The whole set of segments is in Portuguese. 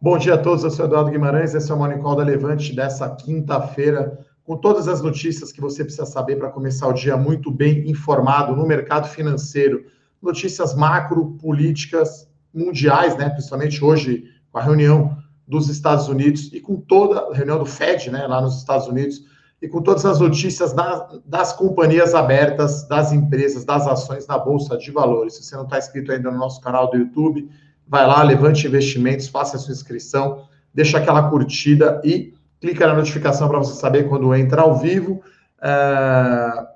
Bom dia a todos, eu sou Eduardo Guimarães, esse é o Morning Call da Levante dessa quinta-feira, com todas as notícias que você precisa saber para começar o dia muito bem informado no mercado financeiro, notícias macro, políticas mundiais, né, principalmente hoje com a reunião dos Estados Unidos e com toda a reunião do Fed, né, lá nos Estados Unidos, e com todas as notícias das, das companhias abertas, das empresas, das ações na Bolsa de Valores. Se você não está inscrito ainda no nosso canal do YouTube, vai lá, levante investimentos, faça a sua inscrição, deixa aquela curtida e clica na notificação para você saber quando entra ao vivo. É...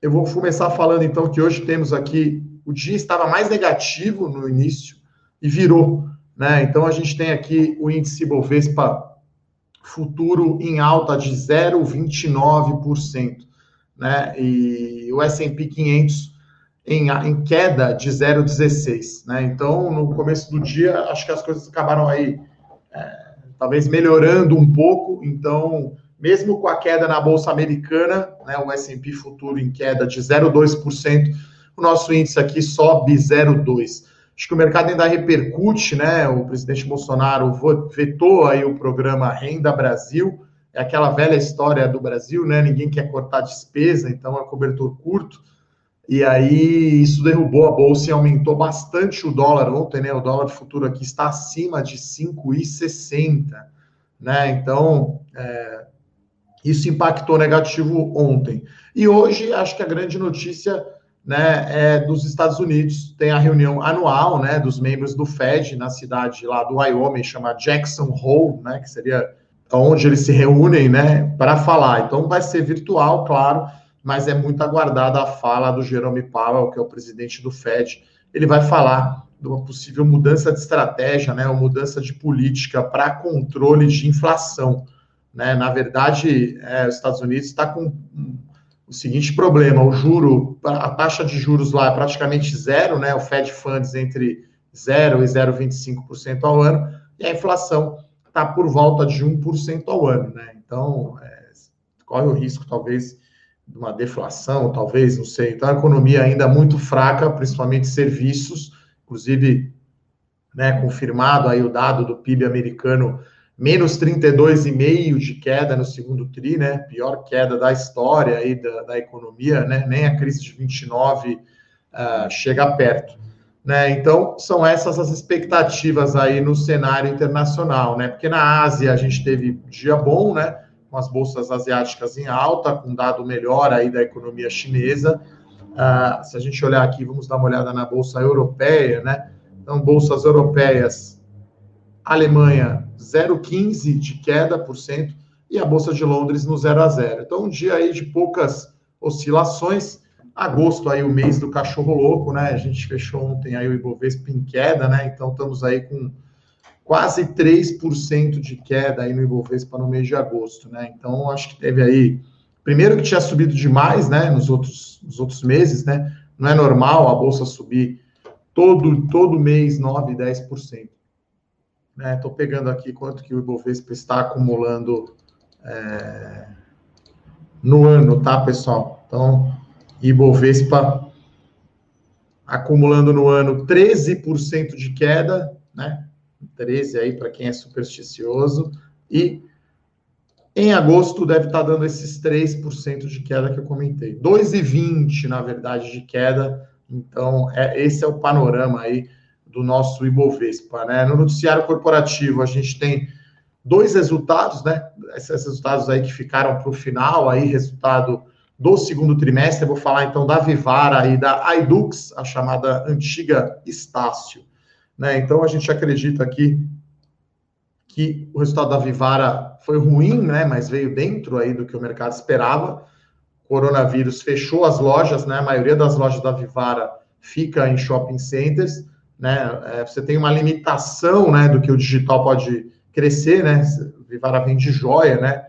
Eu vou começar falando então que hoje temos aqui, o dia estava mais negativo no início e virou, né? Então a gente tem aqui o índice Bovespa futuro em alta de 0,29%, né? E o S&P 500 em, em queda de 0,16. Né? Então, no começo do dia, acho que as coisas acabaram aí, é, talvez melhorando um pouco. Então, mesmo com a queda na Bolsa Americana, né, o S&P futuro em queda de 0,2%, o nosso índice aqui sobe 0,2%. Acho que o mercado ainda repercute, né? O presidente Bolsonaro vetou aí o programa Renda Brasil, é aquela velha história do Brasil, né? Ninguém quer cortar despesa, então é cobertor curto. E aí isso derrubou a bolsa e aumentou bastante o dólar ontem, né? O dólar futuro aqui está acima de 5,60, né? Então, é, isso impactou negativo ontem. E hoje, acho que a grande notícia né, é dos Estados Unidos. Tem a reunião anual né, dos membros do Fed na cidade lá do Wyoming, chamada Jackson Hole, né, que seria onde eles se reúnem né, para falar. Então, vai ser virtual, claro mas é muito aguardada a fala do Jerome Powell, que é o presidente do Fed. Ele vai falar de uma possível mudança de estratégia, né, uma mudança de política para controle de inflação. Né? Na verdade, é, os Estados Unidos está com o seguinte problema: o juro, a taxa de juros lá é praticamente zero, né? O Fed Funds entre 0 e 0,25% ao ano, e a inflação está por volta de 1% ao ano, né? Então, é, corre o risco, talvez, uma deflação, talvez, não sei. Então, a economia ainda muito fraca, principalmente serviços, inclusive, né, confirmado aí o dado do PIB americano, menos 32,5% de queda no segundo TRI, né, pior queda da história aí da, da economia, né, nem a crise de 29 uh, ah, chega perto. Né? Então, são essas as expectativas aí no cenário internacional, né? Porque na Ásia a gente teve dia bom, né? Com as bolsas asiáticas em alta, com dado melhor aí da economia chinesa. Uh, se a gente olhar aqui, vamos dar uma olhada na bolsa europeia, né? Então, bolsas europeias, Alemanha 0,15 de queda por cento e a bolsa de Londres no 0 a 0. Então, um dia aí de poucas oscilações. Agosto aí o mês do cachorro louco, né? A gente fechou ontem aí o Ibovespa em queda, né? Então estamos aí com quase 3% de queda aí no Ibovespa no mês de agosto, né? Então, acho que teve aí, primeiro que tinha subido demais, né, nos outros, nos outros meses, né? Não é normal a bolsa subir todo, todo mês 9, 10%. Né? Tô pegando aqui quanto que o Ibovespa está acumulando é, no ano, tá, pessoal? Então, Ibovespa acumulando no ano 13% de queda, né? 13 aí para quem é supersticioso, e em agosto deve estar tá dando esses 3% de queda que eu comentei. 2,20 na verdade de queda. Então, é, esse é o panorama aí do nosso Ibovespa, né? No noticiário corporativo, a gente tem dois resultados, né? Esses resultados aí que ficaram para o final, aí, resultado do segundo trimestre. Eu vou falar então da Vivara e da Aidux, a chamada antiga Estácio. Né? Então, a gente acredita aqui que o resultado da Vivara foi ruim, né? mas veio dentro aí do que o mercado esperava. O coronavírus fechou as lojas, né? a maioria das lojas da Vivara fica em shopping centers. Né? É, você tem uma limitação né, do que o digital pode crescer, né? Vivara vende joia, né?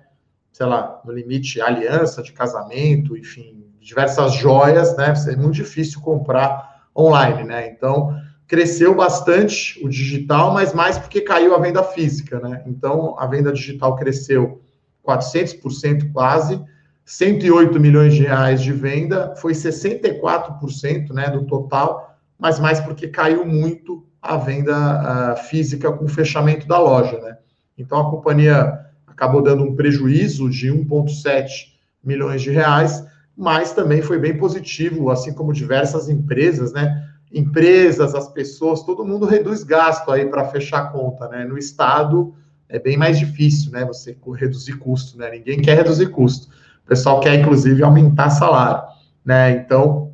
Sei lá, no limite, aliança de casamento, enfim, diversas joias, né? É muito difícil comprar online, né? Então, cresceu bastante o digital, mas mais porque caiu a venda física, né? Então, a venda digital cresceu 400% quase, 108 milhões de reais de venda, foi 64% né, do total, mas mais porque caiu muito a venda uh, física com o fechamento da loja, né? Então a companhia acabou dando um prejuízo de 1,7 milhões de reais, mas também foi bem positivo, assim como diversas empresas, né? Empresas, as pessoas, todo mundo reduz gasto aí para fechar a conta, né? No Estado é bem mais difícil, né? Você reduzir custo, né? Ninguém quer reduzir custo. O pessoal quer, inclusive, aumentar salário, né? Então,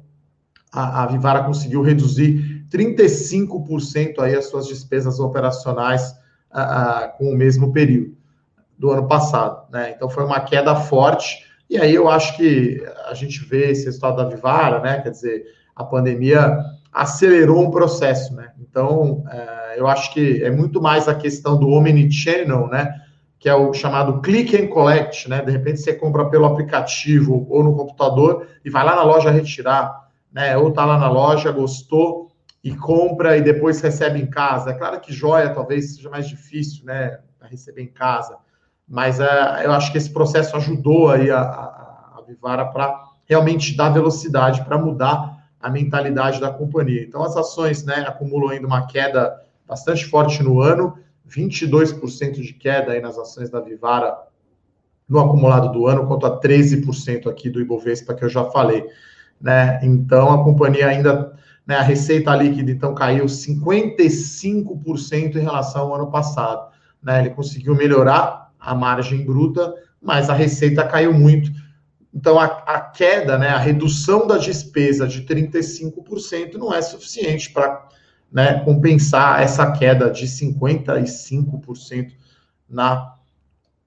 a, a Vivara conseguiu reduzir 35% aí as suas despesas operacionais a, a, com o mesmo período do ano passado, né? Então, foi uma queda forte e aí eu acho que a gente vê esse resultado da Vivara, né? Quer dizer, a pandemia acelerou um processo, né? Então, é, eu acho que é muito mais a questão do omnichannel, né? Que é o chamado click and collect, né? De repente você compra pelo aplicativo ou no computador e vai lá na loja retirar, né? Ou tá lá na loja, gostou e compra e depois recebe em casa. É claro que joia talvez seja mais difícil, né? Receber em casa mas é, eu acho que esse processo ajudou aí a, a, a Vivara para realmente dar velocidade, para mudar a mentalidade da companhia. Então, as ações né, acumulam ainda uma queda bastante forte no ano, 22% de queda aí nas ações da Vivara no acumulado do ano, quanto a 13% aqui do Ibovespa, que eu já falei. Né? Então, a companhia ainda, né, a receita líquida, então, caiu 55% em relação ao ano passado. Né? Ele conseguiu melhorar a margem bruta, mas a receita caiu muito. Então, a, a queda, né, a redução da despesa de 35% não é suficiente para né, compensar essa queda de 55% na,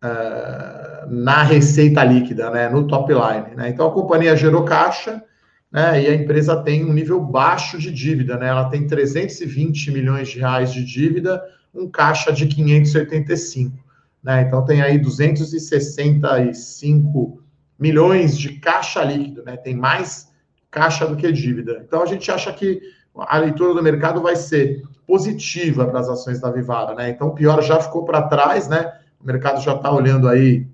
uh, na receita líquida, né, no top line. Né? Então, a companhia gerou caixa né, e a empresa tem um nível baixo de dívida. Né? Ela tem 320 milhões de reais de dívida, um caixa de 585. Né? Então tem aí 265 milhões de caixa líquido, né? Tem mais caixa do que dívida. Então a gente acha que a leitura do mercado vai ser positiva para as ações da Vivara, né? Então o pior já ficou para trás, né? O mercado já está olhando aí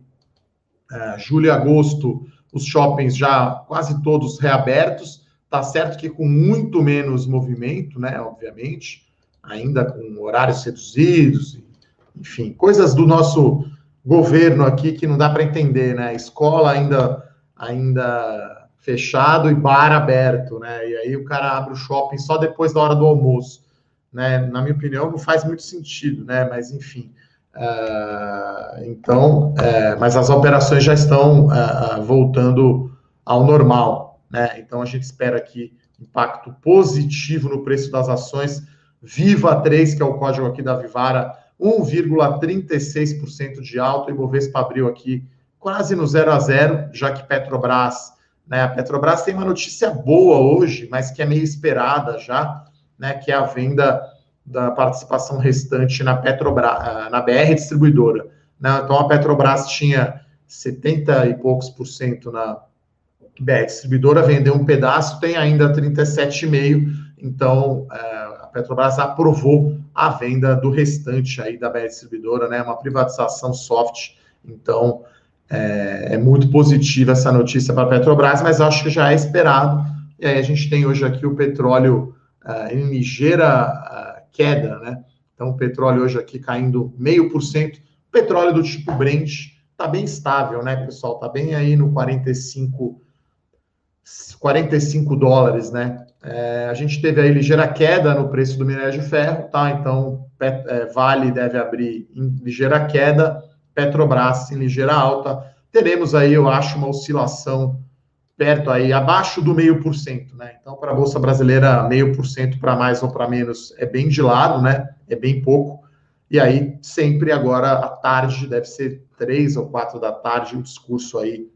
é, julho e agosto, os shoppings já quase todos reabertos. Tá certo que com muito menos movimento, né? Obviamente, ainda com horários reduzidos enfim, coisas do nosso governo aqui que não dá para entender, né? Escola ainda ainda fechado e bar aberto, né? E aí o cara abre o shopping só depois da hora do almoço, né? Na minha opinião, não faz muito sentido, né? Mas enfim. Uh, então, uh, mas as operações já estão uh, voltando ao normal, né? Então a gente espera aqui impacto positivo no preço das ações. Viva 3, que é o código aqui da Vivara, 1,36% de alta, o Ibovespa abriu aqui quase no zero a zero, já que Petrobras, né, a Petrobras tem uma notícia boa hoje, mas que é meio esperada já, né, que é a venda da participação restante na Petrobras, ah, na BR distribuidora. Né? Então a Petrobras tinha 70 e poucos por cento na BR distribuidora, vendeu um pedaço, tem ainda 37,5, então é, Petrobras aprovou a venda do restante aí da BR Distribuidora, né? Uma privatização soft. Então, é, é muito positiva essa notícia para a Petrobras, mas acho que já é esperado. E aí a gente tem hoje aqui o petróleo uh, em ligeira uh, queda, né? Então, o petróleo hoje aqui caindo meio por cento. Petróleo do tipo Brent está bem estável, né, pessoal? Está bem aí no 45, 45 dólares, né? É, a gente teve aí ligeira queda no preço do minério de ferro, tá? Então, Pet, é, Vale deve abrir em ligeira queda, Petrobras em ligeira alta. Teremos aí, eu acho, uma oscilação perto aí, abaixo do meio por cento, né? Então, para a Bolsa Brasileira, meio por cento para mais ou para menos é bem de lado, né? É bem pouco. E aí, sempre agora à tarde, deve ser três ou quatro da tarde, um discurso aí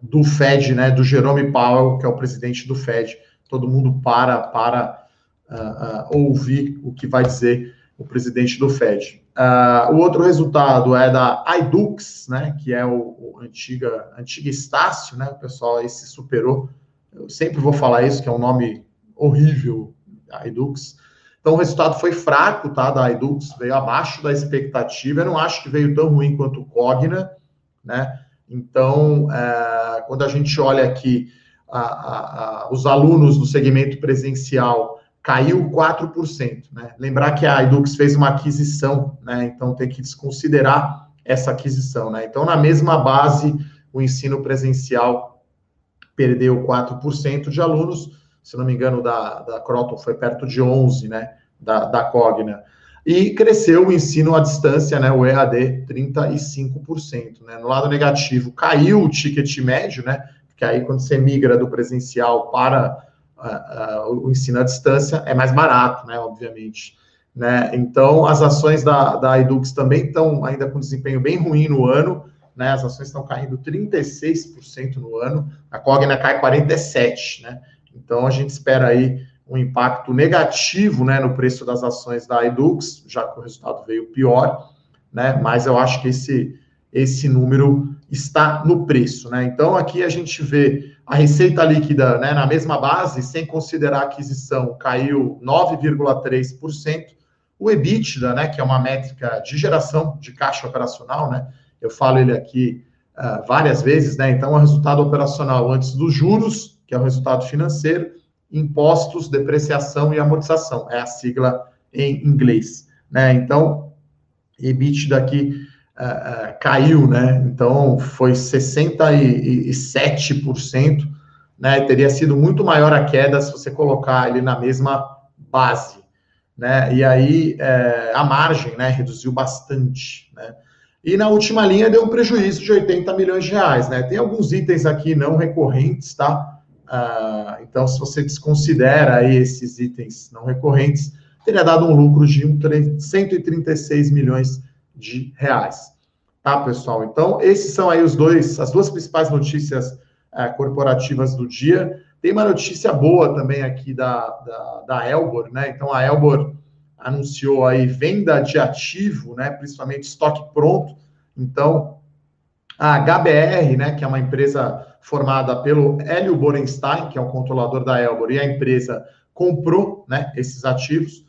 do Fed, né? Do Jerome Powell, que é o presidente do Fed todo mundo para para uh, uh, ouvir o que vai dizer o presidente do Fed. Uh, o outro resultado é da iDux, né, que é o, o antiga, antiga Estácio, né, o pessoal aí se superou. Eu sempre vou falar isso, que é um nome horrível, iDux. Então, o resultado foi fraco, tá, da iDux, veio abaixo da expectativa. Eu não acho que veio tão ruim quanto o Cogna, né? Então, é, quando a gente olha aqui a, a, os alunos do segmento presencial caiu 4%. Né? Lembrar que a Edux fez uma aquisição, né? então tem que desconsiderar essa aquisição. Né? Então, na mesma base, o ensino presencial perdeu 4% de alunos, se não me engano, da, da Croton foi perto de 11%, né? da, da Cogna. E cresceu o ensino à distância, né, o EAD, 35%. Né? No lado negativo, caiu o ticket médio, né? Porque aí, quando você migra do presencial para uh, uh, o ensino à distância, é mais barato, né? Obviamente. Né? Então, as ações da, da Edux também estão ainda com desempenho bem ruim no ano, né? As ações estão caindo 36% no ano, a Cogna cai 47%, né? Então, a gente espera aí um impacto negativo né, no preço das ações da Edux, já que o resultado veio pior, né? Mas eu acho que esse, esse número está no preço, né? Então aqui a gente vê a receita líquida né, na mesma base, sem considerar a aquisição, caiu 9,3%. O EBITDA, né, que é uma métrica de geração de caixa operacional, né? Eu falo ele aqui uh, várias vezes, né? Então, o resultado operacional antes dos juros, que é o resultado financeiro, impostos, depreciação e amortização, é a sigla em inglês, né? Então, EBITDA aqui uh, uh, caiu, né? Então, foi 67%, né? Teria sido muito maior a queda se você colocar ele na mesma base, né? E aí, uh, a margem, né, reduziu bastante, né? E na última linha deu um prejuízo de 80 milhões de reais, né? Tem alguns itens aqui não recorrentes, tá? Ah, então, se você desconsidera esses itens não recorrentes, teria dado um lucro de 136 milhões de reais. Tá, pessoal? Então, esses são aí os dois, as duas principais notícias uh, corporativas do dia. Tem uma notícia boa também aqui da, da, da Elbor, né? Então, a Elbor anunciou aí venda de ativo, né? Principalmente estoque pronto. Então, a HBR, né? Que é uma empresa formada pelo Hélio Borenstein, que é o controlador da Elbor, e a empresa comprou né, esses ativos.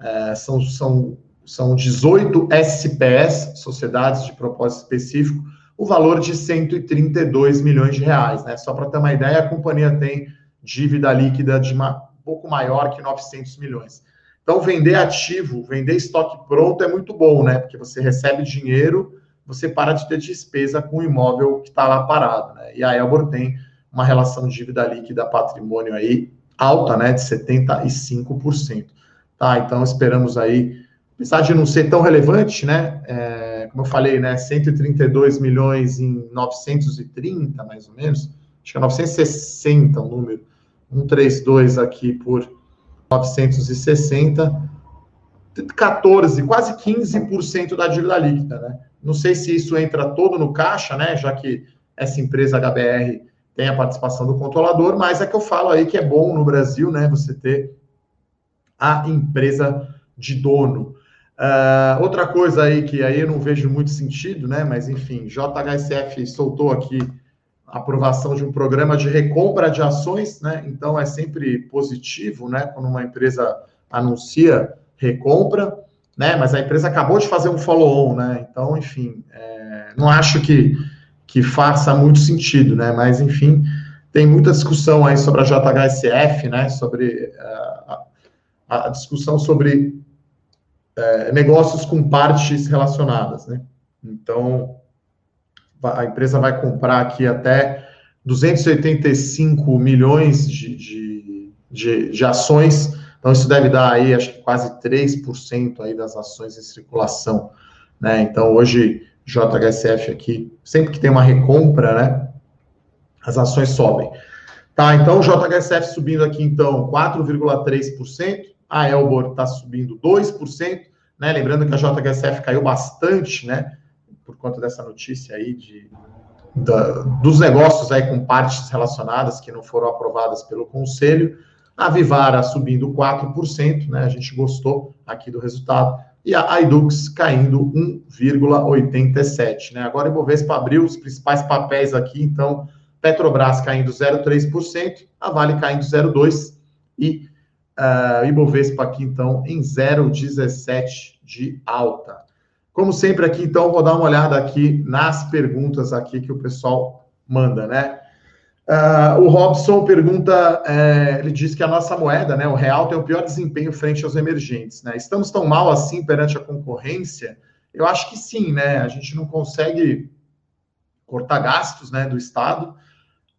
É, são, são, são 18 SPS, Sociedades de Propósito Específico, o valor de 132 milhões de reais. Né? Só para ter uma ideia, a companhia tem dívida líquida de uma, um pouco maior que 900 milhões. Então, vender ativo, vender estoque pronto é muito bom, né? Porque você recebe dinheiro você para de ter despesa com o imóvel que está lá parado, né? E a Elbor tem uma relação de dívida líquida patrimônio aí alta, né, de 75%. Tá, então esperamos aí, apesar de não ser tão relevante, né, é, como eu falei, né, 132 milhões em 930, mais ou menos, acho que é 960 o número, 132 aqui por 960, 14, quase 15% da dívida líquida, né? Não sei se isso entra todo no caixa, né? Já que essa empresa HBR tem a participação do controlador, mas é que eu falo aí que é bom no Brasil, né? Você ter a empresa de dono. Uh, outra coisa aí que aí eu não vejo muito sentido, né? Mas enfim, JHSF soltou aqui a aprovação de um programa de recompra de ações, né? Então é sempre positivo, né? Quando uma empresa anuncia recompra né? Mas a empresa acabou de fazer um follow-on, né? Então, enfim, é, não acho que, que faça muito sentido, né? Mas, enfim, tem muita discussão aí sobre a JHSF, né? Sobre uh, a, a, discussão sobre uh, negócios com partes relacionadas, né? Então, a empresa vai comprar aqui até 285 milhões de, de, de, de ações então, isso deve dar aí, acho que quase 3% aí das ações em circulação, né? Então, hoje, JHSF aqui, sempre que tem uma recompra, né, as ações sobem. Tá, então, JHSF subindo aqui, então, 4,3%, a Elbor está subindo 2%, né? Lembrando que a JHSF caiu bastante, né, por conta dessa notícia aí de, da, dos negócios aí com partes relacionadas que não foram aprovadas pelo Conselho, a Vivara subindo 4%, né? A gente gostou aqui do resultado. E a Aidux caindo 1,87%, né? Agora Ibovespa abriu os principais papéis aqui, então Petrobras caindo 0,3%, a Vale caindo 0,2% e uh, Ibovespa aqui, então, em 0,17% de alta. Como sempre aqui, então, vou dar uma olhada aqui nas perguntas aqui que o pessoal manda, né? Uh, o Robson pergunta, é, ele diz que a nossa moeda, né, o real, tem o pior desempenho frente aos emergentes. Né? Estamos tão mal assim perante a concorrência? Eu acho que sim, né? A gente não consegue cortar gastos né, do Estado.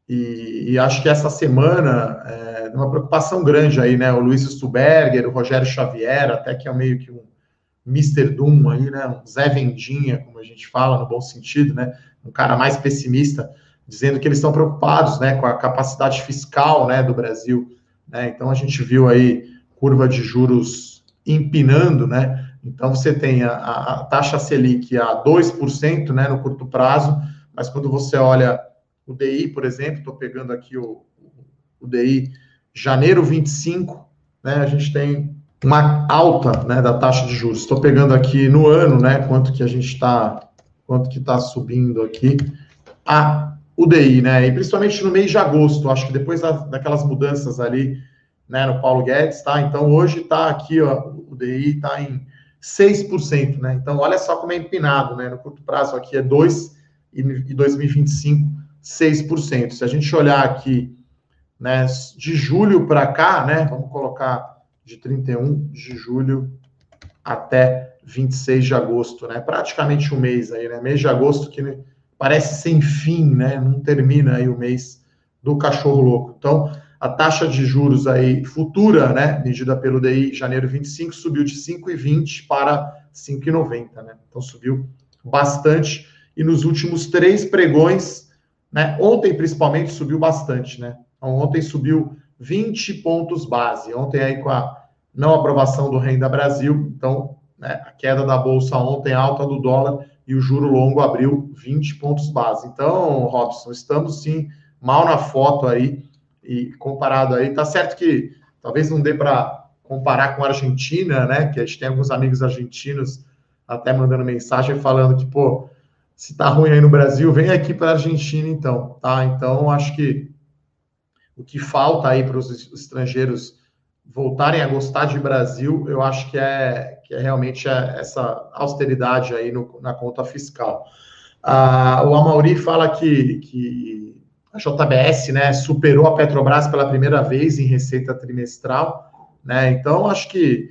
E, e acho que essa semana é uma preocupação grande aí, né? O Luiz Stuberger, o Rogério Xavier, até que é meio que um Mr. Doom aí, né? Um Zé Vendinha, como a gente fala, no bom sentido, né? Um cara mais pessimista, dizendo que eles estão preocupados, né? Com a capacidade fiscal, né? Do Brasil, né? Então a gente viu aí curva de juros empinando, né? Então você tem a, a taxa Selic a 2%, né? No curto prazo, mas quando você olha o DI, por exemplo, estou pegando aqui o, o DI janeiro 25, né? A gente tem uma alta né, da taxa de juros. Estou pegando aqui no ano, né? Quanto que a gente está, quanto que está subindo aqui a UDI, né? E principalmente no mês de agosto, acho que depois da, daquelas mudanças ali, né, no Paulo Guedes, tá? Então hoje está aqui, ó, o DI está em 6%, né? Então olha só como é empinado, né? No curto prazo aqui é 2 e 2025 6%. Se a gente olhar aqui, né, de julho para cá, né, vamos colocar de 31 de julho até 26 de agosto, né? Praticamente um mês aí, né? Mês de agosto que parece sem fim, né? Não termina aí o mês do cachorro louco. Então, a taxa de juros aí futura, né, medida pelo DI janeiro 25, subiu de 5,20 para 5,90, né? Então subiu bastante e nos últimos três pregões, né? Ontem principalmente subiu bastante, né? Então, ontem subiu 20 pontos base. Ontem aí com a não aprovação do Renda Brasil, então né, a queda da bolsa ontem, alta do dólar e o juro longo abriu 20 pontos base. Então, Robson, estamos sim mal na foto aí e comparado aí, tá certo que talvez não dê para comparar com a Argentina, né? Que a gente tem alguns amigos argentinos até mandando mensagem falando que, pô, se tá ruim aí no Brasil, vem aqui para a Argentina então, tá? Então, acho que o que falta aí para os estrangeiros voltarem a gostar de Brasil, eu acho que é, que é realmente é essa austeridade aí no, na conta fiscal. Ah, o Amauri fala que, que a JBS né, superou a Petrobras pela primeira vez em receita trimestral, né? Então, acho que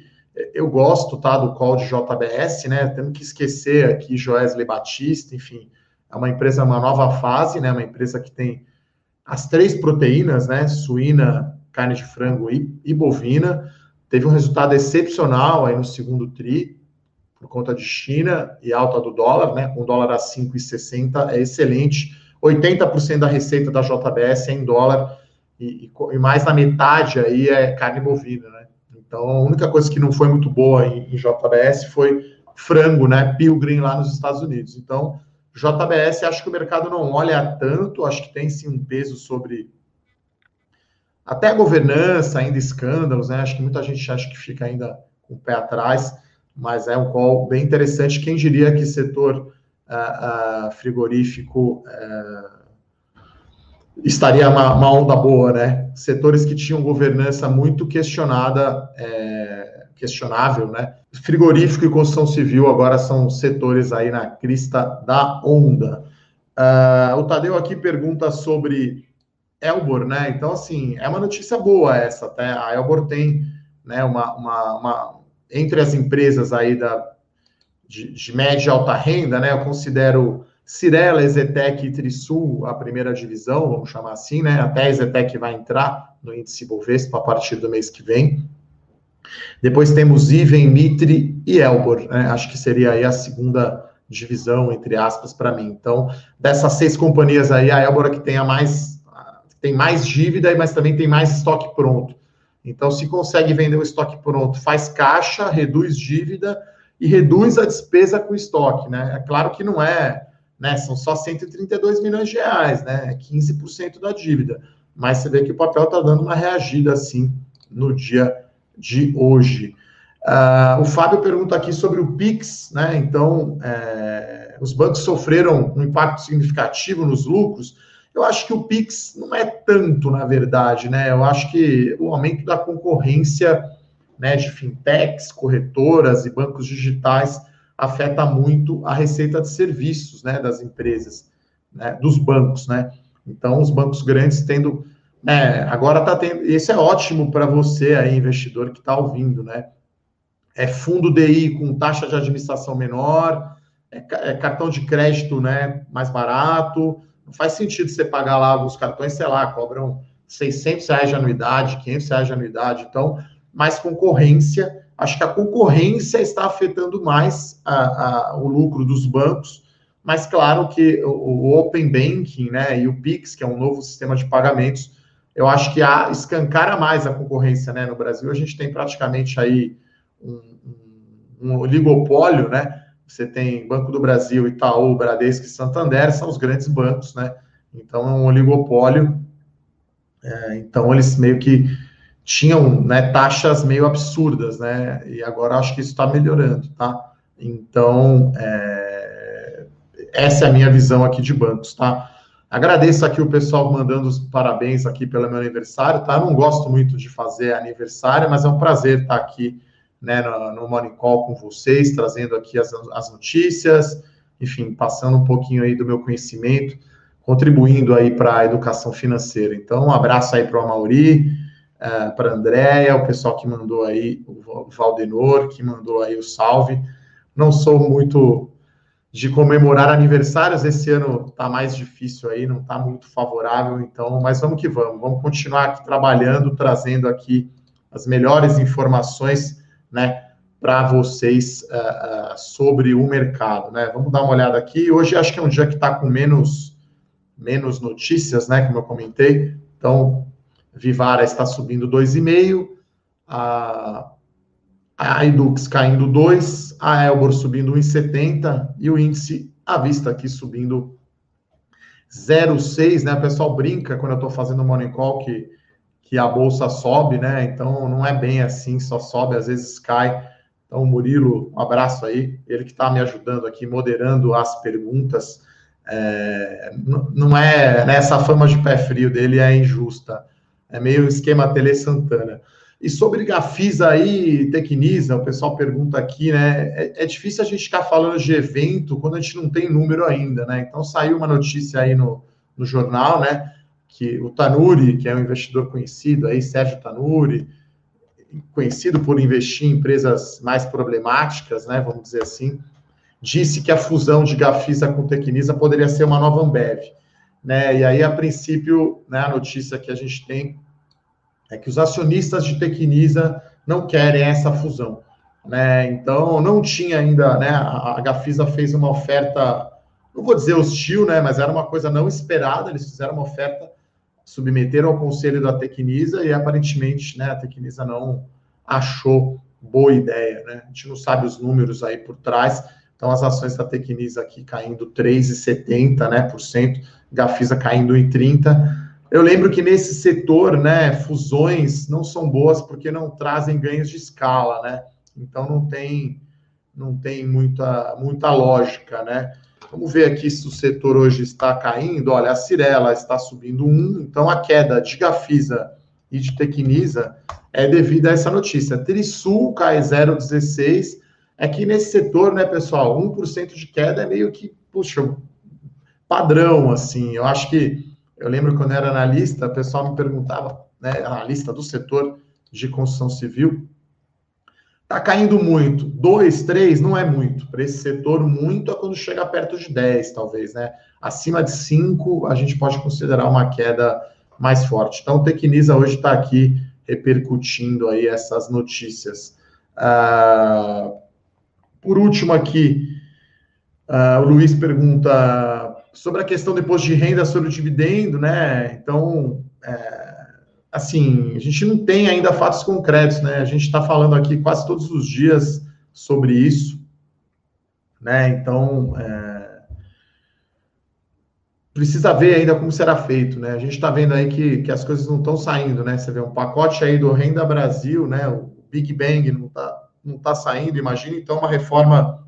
eu gosto tá, do call de JBS, né? Temos que esquecer aqui Joesley Batista, enfim, é uma empresa, uma nova fase, né? Uma empresa que tem as três proteínas, né? Suína, carne de frango e, e bovina. Teve um resultado excepcional aí no segundo TRI, por conta de China e alta do dólar, né? O dólar a 5,60 é excelente. 80% da receita da JBS é em dólar e, e, mais da metade aí é carne bovina, né? Então, a única coisa que não foi muito boa em, em JBS foi frango, né? Pilgrim lá nos Estados Unidos. Então, JBS, acho que o mercado não olha tanto, acho que tem sim um peso sobre até a governança, ainda escândalos, né? Acho que muita gente acha que fica ainda com o pé atrás, mas é um call bem interessante. Quem diria que setor uh, uh, frigorífico uh, estaria uma, uma, onda boa, né? Setores que tinham governança muito questionada, é, questionável, né? frigorífico e construção civil agora são setores aí na crista da onda. Uh, o Tadeu aqui pergunta sobre Elbor, né? Então, assim, é uma notícia boa essa, até a Elbor tem né, uma, uma, uma, entre as empresas aí da, de, de média e alta renda, né? Eu considero Cirela, Ezetec e Trisul a primeira divisão, vamos chamar assim, né? Até a Ezetec vai entrar no índice Bovespa a partir do mês que vem. Depois temos Iven, Mitre e Elbor, né? acho que seria aí a segunda divisão, entre aspas, para mim. Então, dessas seis companhias aí, a Elbor é que tem a mais, tem mais dívida, mas também tem mais estoque pronto. Então, se consegue vender o estoque pronto, faz caixa, reduz dívida e reduz a despesa com estoque, né? É claro que não é, né? São só 132 milhões de reais, né? É 15% da dívida. Mas você vê que o papel está dando uma reagida assim no dia de hoje. Uh, o Fábio pergunta aqui sobre o PIX, né? Então, é, os bancos sofreram um impacto significativo nos lucros. Eu acho que o PIX não é tanto, na verdade, né? Eu acho que o aumento da concorrência né, de fintechs, corretoras e bancos digitais afeta muito a receita de serviços né, das empresas, né, dos bancos, né? Então, os bancos grandes tendo. É, agora está tendo. Isso é ótimo para você aí, investidor que está ouvindo, né? É fundo DI com taxa de administração menor, é, é cartão de crédito né, mais barato. Não faz sentido você pagar lá os cartões, sei lá, cobram 600 reais de anuidade, 500 reais de anuidade. Então, mais concorrência. Acho que a concorrência está afetando mais a, a, o lucro dos bancos mas claro que o, Open Banking né, e o Pix, que é um novo sistema de pagamentos, eu acho que há, escancara mais a concorrência né, no Brasil. A gente tem praticamente aí um, um, um oligopólio, né? Você tem Banco do Brasil, Itaú, Bradesco e Santander, são os grandes bancos, né? Então é um oligopólio. É, então eles meio que tinham né, taxas meio absurdas, né? E agora acho que isso está melhorando, tá? Então, é, essa é a minha visão aqui de bancos, tá? Agradeço aqui o pessoal mandando os parabéns aqui pelo meu aniversário, tá? Eu não gosto muito de fazer aniversário, mas é um prazer estar aqui, né, no, no Morning Call com vocês, trazendo aqui as, as notícias, enfim, passando um pouquinho aí do meu conhecimento, contribuindo aí para a educação financeira. Então, um abraço aí para o Amauri, uh, para a Andréia, o pessoal que mandou aí, o Valdenor, que mandou aí o salve. Não sou muito de comemorar aniversários. Esse ano está mais difícil aí, não está muito favorável, então, mas vamos que vamos. Vamos continuar aqui trabalhando, trazendo aqui as melhores informações, né, para vocês uh, uh, sobre o mercado, né? Vamos dar uma olhada aqui. Hoje acho que é um dia que está com menos, menos notícias, né, como eu comentei. Então, Vivara está subindo 2,5, a a Edux caindo 2, a Elbor subindo 1,70 e o índice à vista aqui subindo 0,6, né? O pessoal brinca quando eu estou fazendo o morning call que, que a bolsa sobe, né? Então não é bem assim, só sobe, às vezes cai. Então, Murilo, um abraço aí, ele que está me ajudando aqui, moderando as perguntas. É, não é, né, essa fama de pé frio dele é injusta. É meio esquema Tele Santana. E sobre Gafisa aí, Tecnisa, o pessoal pergunta aqui, né? É, é, difícil a gente ficar falando de evento quando a gente não tem número ainda, né? Então saiu uma notícia aí no, no jornal, né? Que o Tanuri, que é um investidor conhecido aí, Sérgio Tanuri, conhecido por investir em empresas mais problemáticas, né? Vamos dizer assim, disse que a fusão de Gafisa com Tecnisa poderia ser uma nova Ambev. Né? E aí, a princípio, né, a notícia que a gente tem é que os acionistas de Tecnisa não querem essa fusão. Né? Então, não tinha ainda, né? A Gafisa fez uma oferta, não vou dizer hostil, né? Mas era uma coisa não esperada. Eles fizeram uma oferta, submeteram ao conselho da Tecnisa e aparentemente, né? A Tecnisa não achou boa ideia, né? A gente não sabe os números aí por trás. Então, as ações da Tecnisa aqui caindo 3,70%, né? Por cento, Gafisa caindo em 30%. Eu lembro que nesse setor, né, fusões não são boas porque não trazem ganhos de escala, né? Então não tem não tem muita muita lógica, né? Vamos ver aqui se o setor hoje está caindo. Olha, a Cirela está subindo um, então a queda de Gafisa e de Tecnisa é devido a essa notícia. Trisul cai 0,16. É que nesse setor, né, pessoal, 1% de queda é meio que, puxa, padrão, assim. Eu acho que eu lembro quando eu era analista, o pessoal me perguntava, né, analista do setor de construção civil, está caindo muito. Dois, três, não é muito. Para esse setor, muito é quando chega perto de 10, talvez, né? Acima de 5, a gente pode considerar uma queda mais forte. Então, o Tecnisa hoje está aqui repercutindo aí essas notícias. Uh, por último aqui, uh, o Luiz pergunta sobre a questão depois de renda sobre o dividendo, né? Então, é, assim, a gente não tem ainda fatos concretos, né? A gente está falando aqui quase todos os dias sobre isso, né? Então, é, precisa ver ainda como será feito, né? A gente está vendo aí que, que as coisas não estão saindo, né? Você vê um pacote aí do Renda Brasil, né? O Big Bang não está não tá saindo. Imagina então uma reforma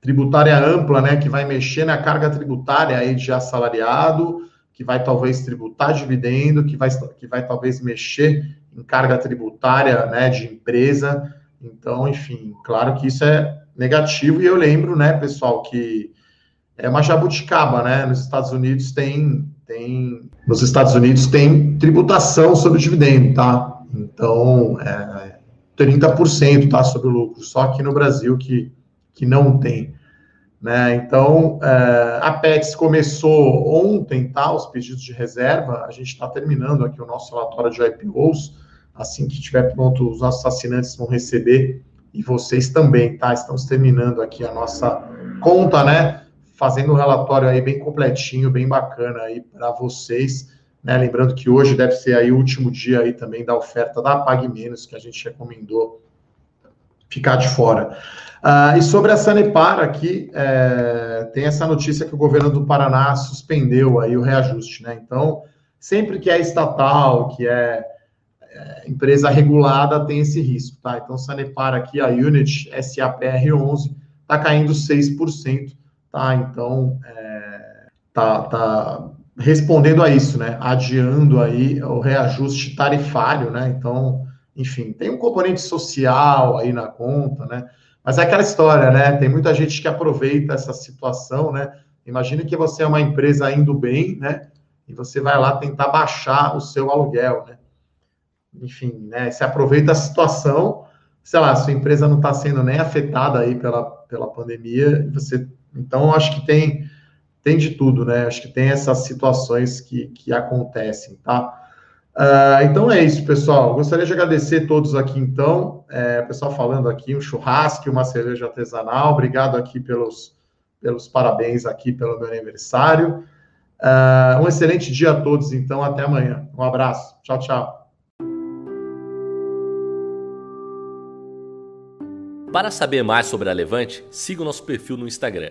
tributária ampla, né, que vai mexer na carga tributária aí de assalariado, que vai talvez tributar dividendo, que vai, que vai talvez mexer em carga tributária, né, de empresa. Então, enfim, claro que isso é negativo. E eu lembro, né, pessoal, que é uma jabuticaba, né? Nos Estados Unidos tem tem nos Estados Unidos tem tributação sobre o dividendo, tá? Então, é, 30% tá sobre o lucro, só aqui no Brasil que, que não tem. Né? Então, é, a PETS começou ontem, tá? Os pedidos de reserva, a gente está terminando aqui o nosso relatório de IPOs. Assim que estiver pronto, os nossos assinantes vão receber e vocês também, tá? Estamos terminando aqui a nossa conta, né? Fazendo um relatório aí bem completinho, bem bacana aí para vocês. Né? Lembrando que hoje deve ser aí o último dia aí também da oferta da Pague Menos, que a gente recomendou ficar de fora. Uh, e sobre a Sanepar aqui, é, tem essa notícia que o governo do Paraná suspendeu aí o reajuste, né? Então, sempre que é estatal, que é, é empresa regulada, tem esse risco, tá? Então, Sanepar aqui, a Unit SAPR11, tá caindo 6%, tá? Então, é, tá, tá respondendo a isso, né? Adiando aí o reajuste tarifário, né? Então, enfim, tem um componente social aí na conta, né? Mas é aquela história, né? Tem muita gente que aproveita essa situação, né? Imagina que você é uma empresa indo bem, né? E você vai lá tentar baixar o seu aluguel, né? Enfim, né? Você aproveita a situação, sei lá, sua empresa não está sendo nem afetada aí pela, pela pandemia, você, então acho que tem tem de tudo, né? Acho que tem essas situações que, que acontecem, tá? Uh, então é isso, pessoal. Gostaria de agradecer todos aqui, então. É, pessoal falando aqui, um churrasco, uma cerveja artesanal. Obrigado aqui pelos, pelos parabéns aqui pelo meu aniversário. Uh, um excelente dia a todos, então. Até amanhã. Um abraço. Tchau, tchau. Para saber mais sobre a Levante, siga o nosso perfil no Instagram